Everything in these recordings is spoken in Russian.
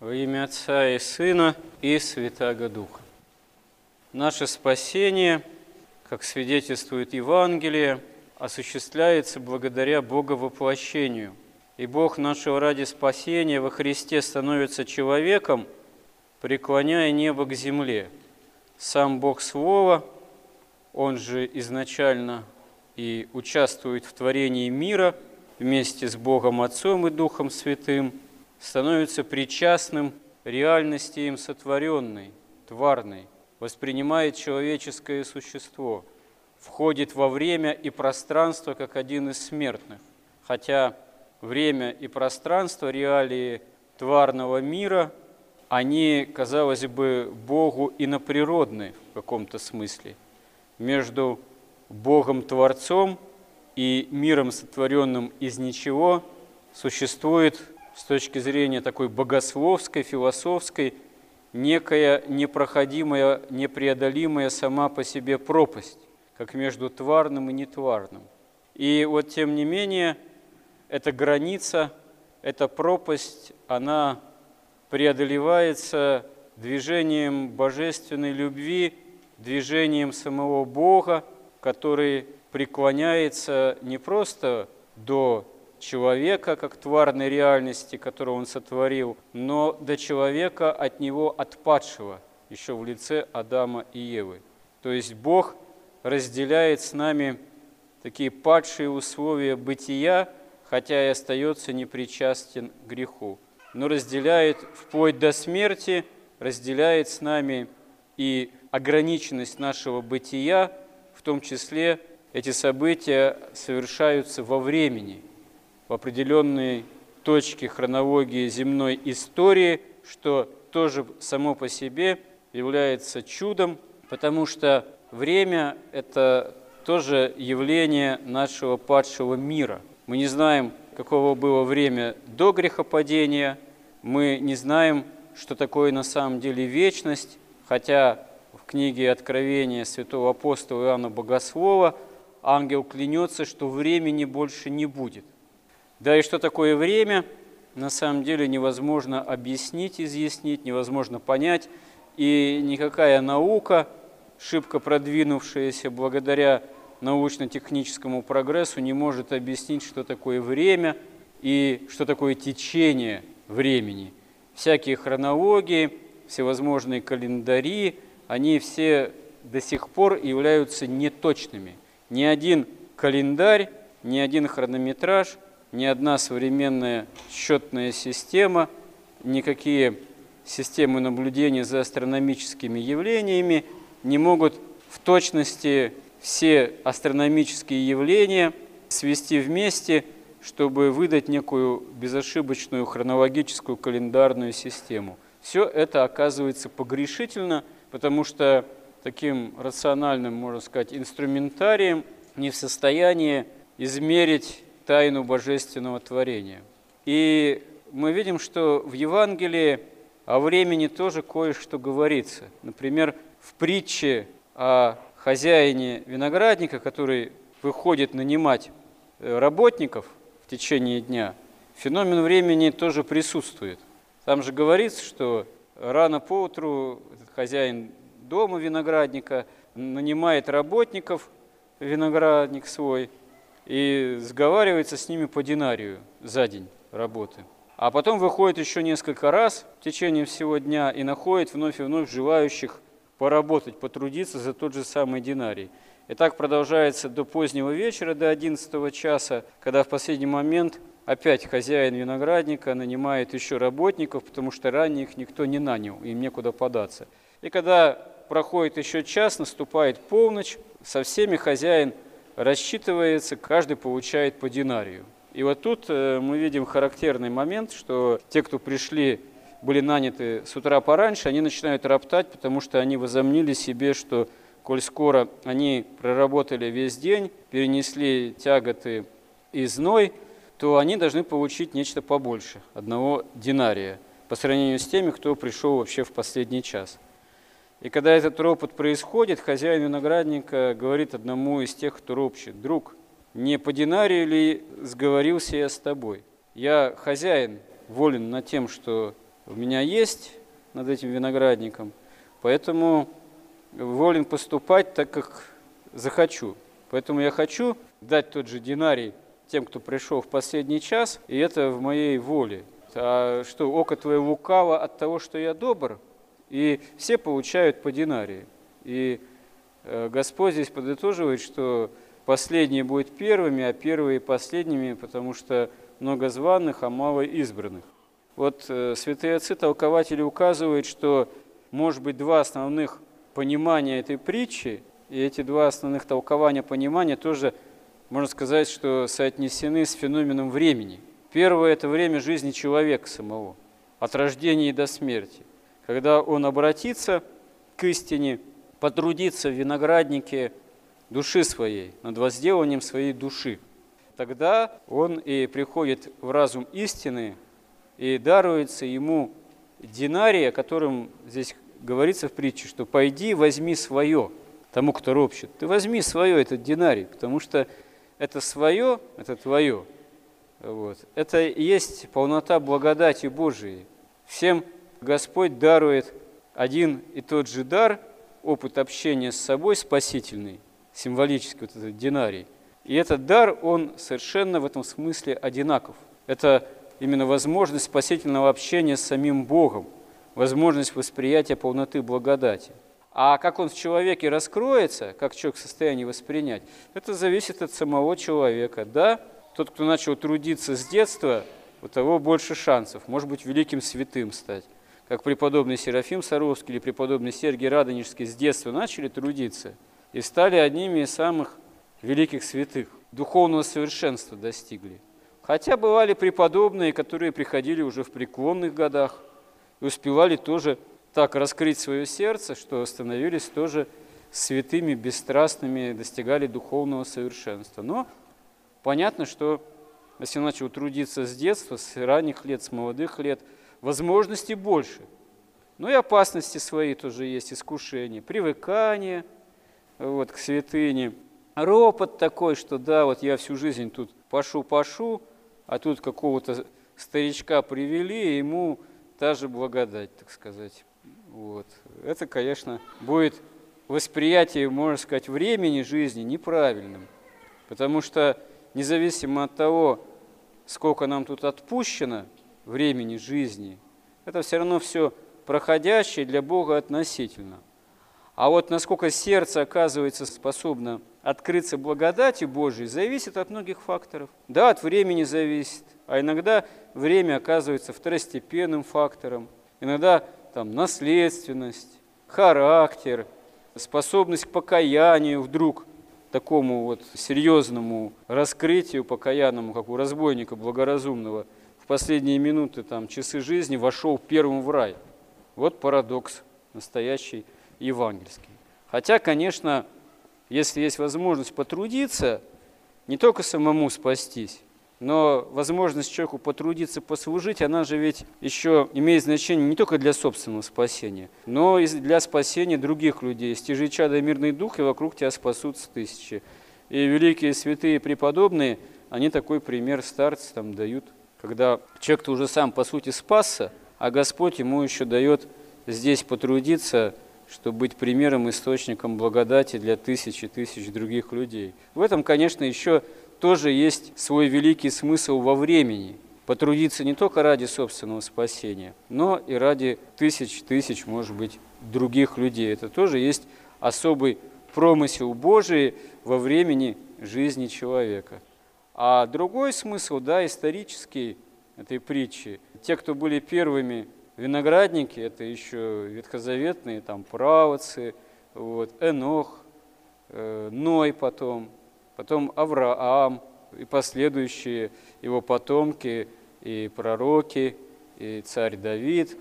Во имя Отца и Сына и Святаго Духа. Наше спасение, как свидетельствует Евангелие, осуществляется благодаря Боговоплощению. И Бог нашего ради спасения во Христе становится человеком, преклоняя небо к земле. Сам Бог Слова, Он же изначально и участвует в творении мира вместе с Богом Отцом и Духом Святым, становится причастным реальности им сотворенной, тварной, воспринимает человеческое существо, входит во время и пространство как один из смертных. Хотя время и пространство, реалии тварного мира, они, казалось бы, Богу иноприродны в каком-то смысле. Между Богом-творцом и миром, сотворенным из ничего, существует с точки зрения такой богословской, философской, некая непроходимая, непреодолимая сама по себе пропасть, как между тварным и нетварным. И вот тем не менее, эта граница, эта пропасть, она преодолевается движением божественной любви, движением самого Бога, который преклоняется не просто до человека как тварной реальности, которую он сотворил, но до человека от него отпадшего, еще в лице Адама и Евы. То есть Бог разделяет с нами такие падшие условия бытия, хотя и остается непричастен к греху, но разделяет вплоть до смерти, разделяет с нами и ограниченность нашего бытия, в том числе эти события совершаются во времени – в определенной точке хронологии земной истории, что тоже само по себе является чудом, потому что время – это тоже явление нашего падшего мира. Мы не знаем, какого было время до грехопадения, мы не знаем, что такое на самом деле вечность, хотя в книге Откровения святого апостола Иоанна Богослова ангел клянется, что времени больше не будет – да и что такое время, на самом деле невозможно объяснить, изъяснить, невозможно понять. И никакая наука, шибко продвинувшаяся благодаря научно-техническому прогрессу, не может объяснить, что такое время и что такое течение времени. Всякие хронологии, всевозможные календари, они все до сих пор являются неточными. Ни один календарь, ни один хронометраж – ни одна современная счетная система, никакие системы наблюдения за астрономическими явлениями не могут в точности все астрономические явления свести вместе, чтобы выдать некую безошибочную хронологическую календарную систему. Все это оказывается погрешительно, потому что таким рациональным, можно сказать, инструментарием не в состоянии измерить тайну божественного творения. И мы видим, что в Евангелии о времени тоже кое-что говорится. Например, в притче о хозяине виноградника, который выходит нанимать э, работников в течение дня, феномен времени тоже присутствует. Там же говорится, что рано поутру хозяин дома виноградника нанимает работников, виноградник свой – и сговаривается с ними по динарию за день работы. А потом выходит еще несколько раз в течение всего дня и находит вновь и вновь желающих поработать, потрудиться за тот же самый динарий. И так продолжается до позднего вечера, до 11 часа, когда в последний момент опять хозяин виноградника нанимает еще работников, потому что ранее их никто не нанял, им некуда податься. И когда проходит еще час, наступает полночь, со всеми хозяин рассчитывается, каждый получает по динарию. И вот тут э, мы видим характерный момент, что те, кто пришли, были наняты с утра пораньше, они начинают роптать, потому что они возомнили себе, что коль скоро они проработали весь день, перенесли тяготы и зной, то они должны получить нечто побольше, одного динария, по сравнению с теми, кто пришел вообще в последний час – и когда этот ропот происходит, хозяин виноградника говорит одному из тех, кто ропщет, «Друг, не по динарию ли сговорился я с тобой? Я хозяин, волен над тем, что у меня есть над этим виноградником, поэтому волен поступать так, как захочу. Поэтому я хочу дать тот же динарий тем, кто пришел в последний час, и это в моей воле. А что, око твое лукаво от того, что я добр? И все получают по динарии. И э, Господь здесь подытоживает, что последние будут первыми, а первые последними, потому что много званых, а мало избранных. Вот э, святые отцы, толкователи указывают, что может быть два основных понимания этой притчи, и эти два основных толкования понимания тоже, можно сказать, что соотнесены с феноменом времени. Первое – это время жизни человека самого, от рождения до смерти, когда он обратится к истине, потрудится в винограднике души своей, над возделанием своей души. Тогда он и приходит в разум истины, и даруется ему динарий, о котором здесь говорится в притче, что «пойди, возьми свое» тому, кто ропщет. Ты возьми свое, этот динарий, потому что это свое, это твое. Вот. Это и есть полнота благодати Божией. Всем Господь дарует один и тот же дар, опыт общения с собой спасительный, символический вот этот динарий. И этот дар, он совершенно в этом смысле одинаков. Это именно возможность спасительного общения с самим Богом, возможность восприятия полноты благодати. А как он в человеке раскроется, как человек в состоянии воспринять, это зависит от самого человека. Да, тот, кто начал трудиться с детства, у того больше шансов, может быть, великим святым стать. Как преподобный Серафим Саровский или преподобный Сергий Радонежский с детства начали трудиться и стали одними из самых великих святых, духовного совершенства достигли. Хотя бывали преподобные, которые приходили уже в преклонных годах и успевали тоже так раскрыть свое сердце, что становились тоже святыми, бесстрастными, достигали духовного совершенства. Но понятно, что если начал трудиться с детства, с ранних лет, с молодых лет, возможностей больше. Но и опасности свои тоже есть, искушения, привыкание вот, к святыне, ропот такой, что да, вот я всю жизнь тут пашу-пашу, а тут какого-то старичка привели, и ему та же благодать, так сказать. Вот. Это, конечно, будет восприятие, можно сказать, времени жизни неправильным. Потому что независимо от того, сколько нам тут отпущено времени жизни, это все равно все проходящее для Бога относительно. А вот насколько сердце оказывается способно открыться благодати Божией, зависит от многих факторов. Да, от времени зависит, а иногда время оказывается второстепенным фактором. Иногда там, наследственность, характер, способность к покаянию вдруг такому вот серьезному раскрытию покаянному, как у разбойника благоразумного, последние минуты, там, часы жизни вошел первым в рай. Вот парадокс настоящий евангельский. Хотя, конечно, если есть возможность потрудиться, не только самому спастись, но возможность человеку потрудиться, послужить, она же ведь еще имеет значение не только для собственного спасения, но и для спасения других людей. Стяжи чада мирный дух, и вокруг тебя спасутся тысячи. И великие святые преподобные, они такой пример старцы там дают, когда человек-то уже сам по сути спасся, а Господь ему еще дает здесь потрудиться, чтобы быть примером, источником благодати для тысяч и тысяч других людей. В этом, конечно, еще тоже есть свой великий смысл во времени. Потрудиться не только ради собственного спасения, но и ради тысяч, тысяч, может быть, других людей. Это тоже есть особый промысел Божий во времени жизни человека. А другой смысл, да, исторический этой притчи, те, кто были первыми виноградники, это еще ветхозаветные, там, правоцы, вот, Энох, э, Ной потом – потом Авраам и последующие его потомки, и пророки, и царь Давид,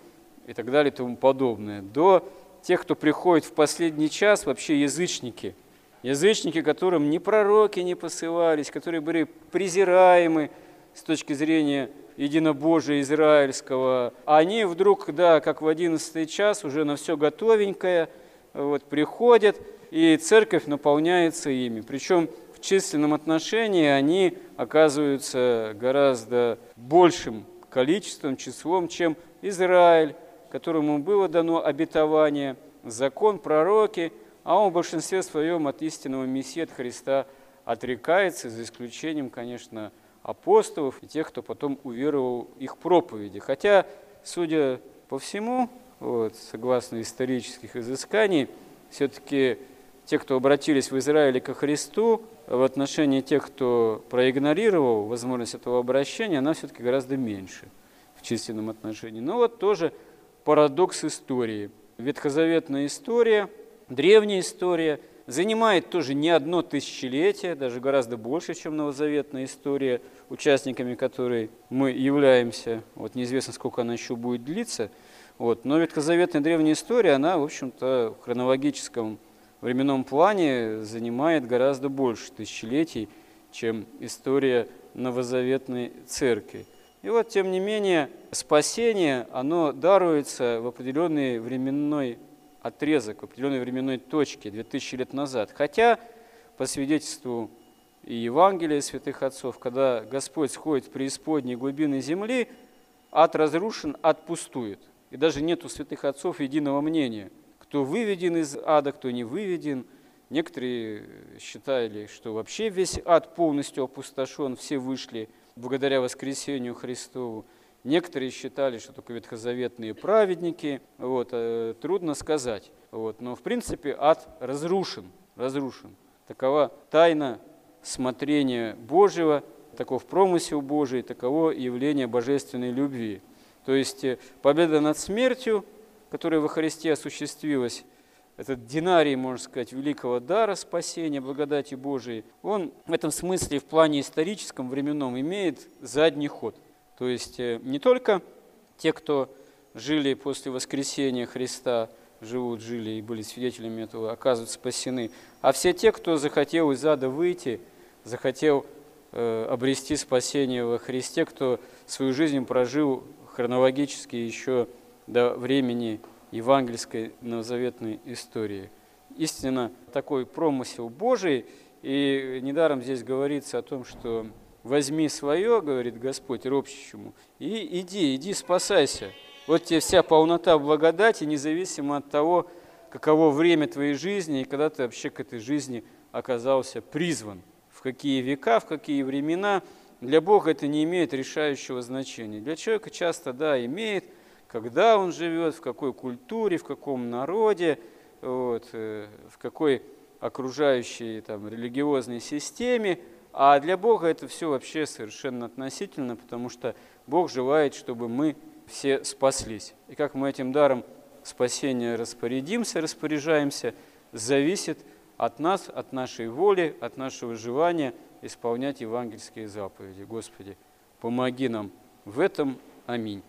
и так далее и тому подобное, до тех, кто приходит в последний час, вообще язычники. Язычники, которым ни пророки не посылались, которые были презираемы с точки зрения единобожия израильского. Они вдруг, да, как в одиннадцатый час, уже на все готовенькое, вот, приходят, и церковь наполняется ими. Причем в численном отношении они оказываются гораздо большим количеством, числом, чем Израиль, которому было дано обетование, закон, пророки, а он в большинстве своем от истинного Мессии, от Христа отрекается, за исключением, конечно, апостолов и тех, кто потом уверовал их проповеди. Хотя, судя по всему, вот, согласно исторических изысканий, все-таки те, кто обратились в Израиле ко Христу, в отношении тех, кто проигнорировал возможность этого обращения, она все-таки гораздо меньше в численном отношении. Но вот тоже парадокс истории. Ветхозаветная история, древняя история занимает тоже не одно тысячелетие, даже гораздо больше, чем новозаветная история, участниками которой мы являемся. Вот неизвестно, сколько она еще будет длиться. Вот. Но ветхозаветная древняя история, она, в общем-то, в хронологическом временном плане занимает гораздо больше тысячелетий, чем история новозаветной церкви. И вот, тем не менее, спасение, оно даруется в определенный временной отрезок, определенной временной точке 2000 лет назад. Хотя, по свидетельству и Евангелия святых отцов, когда Господь сходит в преисподние глубины земли, ад разрушен, ад пустует. И даже нет у святых отцов единого мнения – кто выведен из ада, кто не выведен. Некоторые считали, что вообще весь ад полностью опустошен, все вышли благодаря воскресению Христову. Некоторые считали, что только ветхозаветные праведники. Вот, э, трудно сказать. Вот, но в принципе ад разрушен, разрушен. Такова тайна смотрения Божьего, таков промысел Божий, таково явление божественной любви. То есть э, победа над смертью – которая во Христе осуществилась, этот динарий, можно сказать, великого дара спасения, благодати Божией, он в этом смысле в плане историческом, временном имеет задний ход. То есть э, не только те, кто жили после воскресения Христа, живут, жили и были свидетелями этого, оказываются спасены, а все те, кто захотел из ада выйти, захотел э, обрести спасение во Христе, кто свою жизнь прожил хронологически еще до времени евангельской новозаветной истории. Истинно такой промысел Божий, и недаром здесь говорится о том, что возьми свое, говорит Господь ропщущему, и иди, иди, спасайся. Вот тебе вся полнота благодати, независимо от того, каково время твоей жизни и когда ты вообще к этой жизни оказался призван. В какие века, в какие времена. Для Бога это не имеет решающего значения. Для человека часто, да, имеет – когда он живет, в какой культуре, в каком народе, вот, э, в какой окружающей там, религиозной системе. А для Бога это все вообще совершенно относительно, потому что Бог желает, чтобы мы все спаслись. И как мы этим даром спасения распорядимся, распоряжаемся, зависит от нас, от нашей воли, от нашего желания исполнять евангельские заповеди. Господи, помоги нам в этом. Аминь.